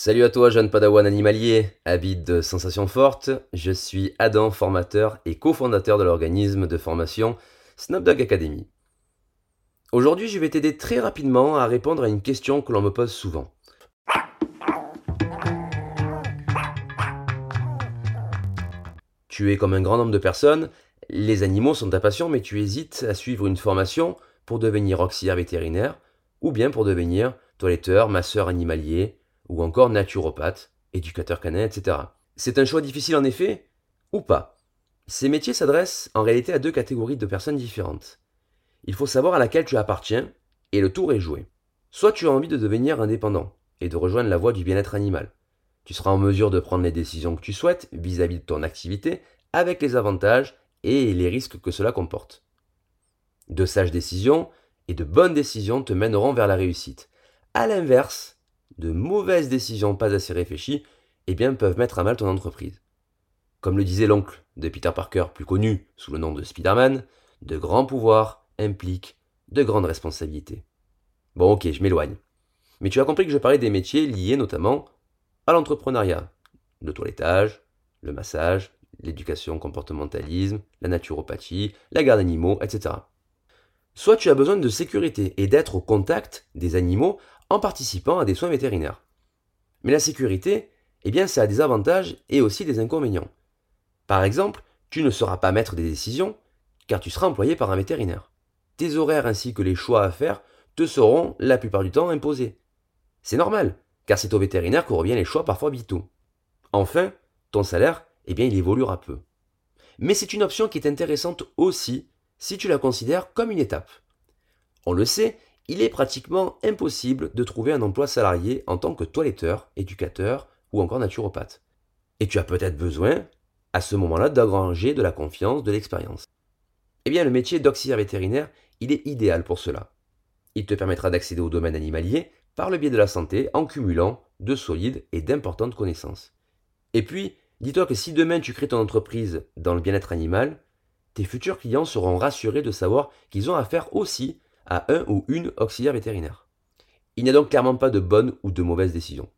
Salut à toi, jeune padawan animalier, habite de sensations fortes. Je suis Adam, formateur et cofondateur de l'organisme de formation Snapdog Academy. Aujourd'hui, je vais t'aider très rapidement à répondre à une question que l'on me pose souvent. Tu es comme un grand nombre de personnes, les animaux sont ta passion, mais tu hésites à suivre une formation pour devenir auxiliaire vétérinaire ou bien pour devenir toiletteur, masseur animalier ou encore naturopathe, éducateur canin, etc. C'est un choix difficile en effet ou pas? Ces métiers s'adressent en réalité à deux catégories de personnes différentes. Il faut savoir à laquelle tu appartiens et le tour est joué. Soit tu as envie de devenir indépendant et de rejoindre la voie du bien-être animal. Tu seras en mesure de prendre les décisions que tu souhaites vis-à-vis de ton activité avec les avantages et les risques que cela comporte. De sages décisions et de bonnes décisions te mèneront vers la réussite. A l'inverse, de mauvaises décisions pas assez réfléchies eh bien, peuvent mettre à mal ton entreprise. Comme le disait l'oncle de Peter Parker, plus connu sous le nom de Spider-Man, de grands pouvoirs impliquent de grandes responsabilités. Bon ok, je m'éloigne. Mais tu as compris que je parlais des métiers liés notamment à l'entrepreneuriat, le toilettage, le massage, l'éducation comportementalisme, la naturopathie, la garde d'animaux, etc. Soit tu as besoin de sécurité et d'être au contact des animaux en participant à des soins vétérinaires. Mais la sécurité, eh bien, ça a des avantages et aussi des inconvénients. Par exemple, tu ne seras pas maître des décisions, car tu seras employé par un vétérinaire. Tes horaires ainsi que les choix à faire te seront la plupart du temps imposés. C'est normal, car c'est au vétérinaire que reviennent les choix parfois vitaux. Enfin, ton salaire, eh bien, il évoluera peu. Mais c'est une option qui est intéressante aussi si tu la considères comme une étape. On le sait, il est pratiquement impossible de trouver un emploi salarié en tant que toiletteur, éducateur ou encore naturopathe. Et tu as peut-être besoin, à ce moment-là, d'engranger de la confiance, de l'expérience. Eh bien, le métier d'auxiliaire vétérinaire, il est idéal pour cela. Il te permettra d'accéder au domaine animalier par le biais de la santé en cumulant de solides et d'importantes connaissances. Et puis, dis-toi que si demain tu crées ton entreprise dans le bien-être animal, tes futurs clients seront rassurés de savoir qu'ils ont affaire aussi à un ou une auxiliaire vétérinaire. Il n'y a donc clairement pas de bonne ou de mauvaise décision.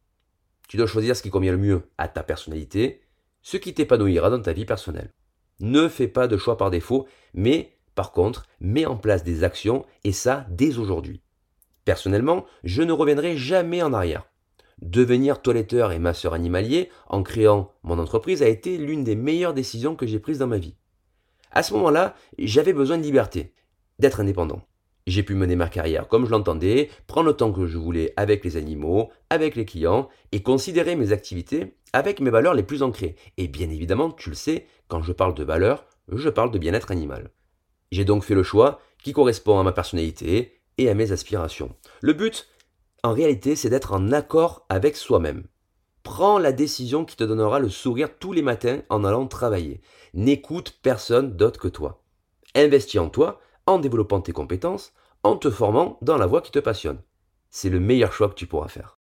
Tu dois choisir ce qui convient le mieux à ta personnalité, ce qui t'épanouira dans ta vie personnelle. Ne fais pas de choix par défaut, mais par contre, mets en place des actions et ça dès aujourd'hui. Personnellement, je ne reviendrai jamais en arrière. Devenir toiletteur et masseur animalier en créant mon entreprise a été l'une des meilleures décisions que j'ai prises dans ma vie. À ce moment-là, j'avais besoin de liberté, d'être indépendant. J'ai pu mener ma carrière comme je l'entendais, prendre le temps que je voulais avec les animaux, avec les clients, et considérer mes activités avec mes valeurs les plus ancrées. Et bien évidemment, tu le sais, quand je parle de valeurs, je parle de bien-être animal. J'ai donc fait le choix qui correspond à ma personnalité et à mes aspirations. Le but, en réalité, c'est d'être en accord avec soi-même. Prends la décision qui te donnera le sourire tous les matins en allant travailler. N'écoute personne d'autre que toi. Investis en toi en développant tes compétences, en te formant dans la voie qui te passionne. C'est le meilleur choix que tu pourras faire.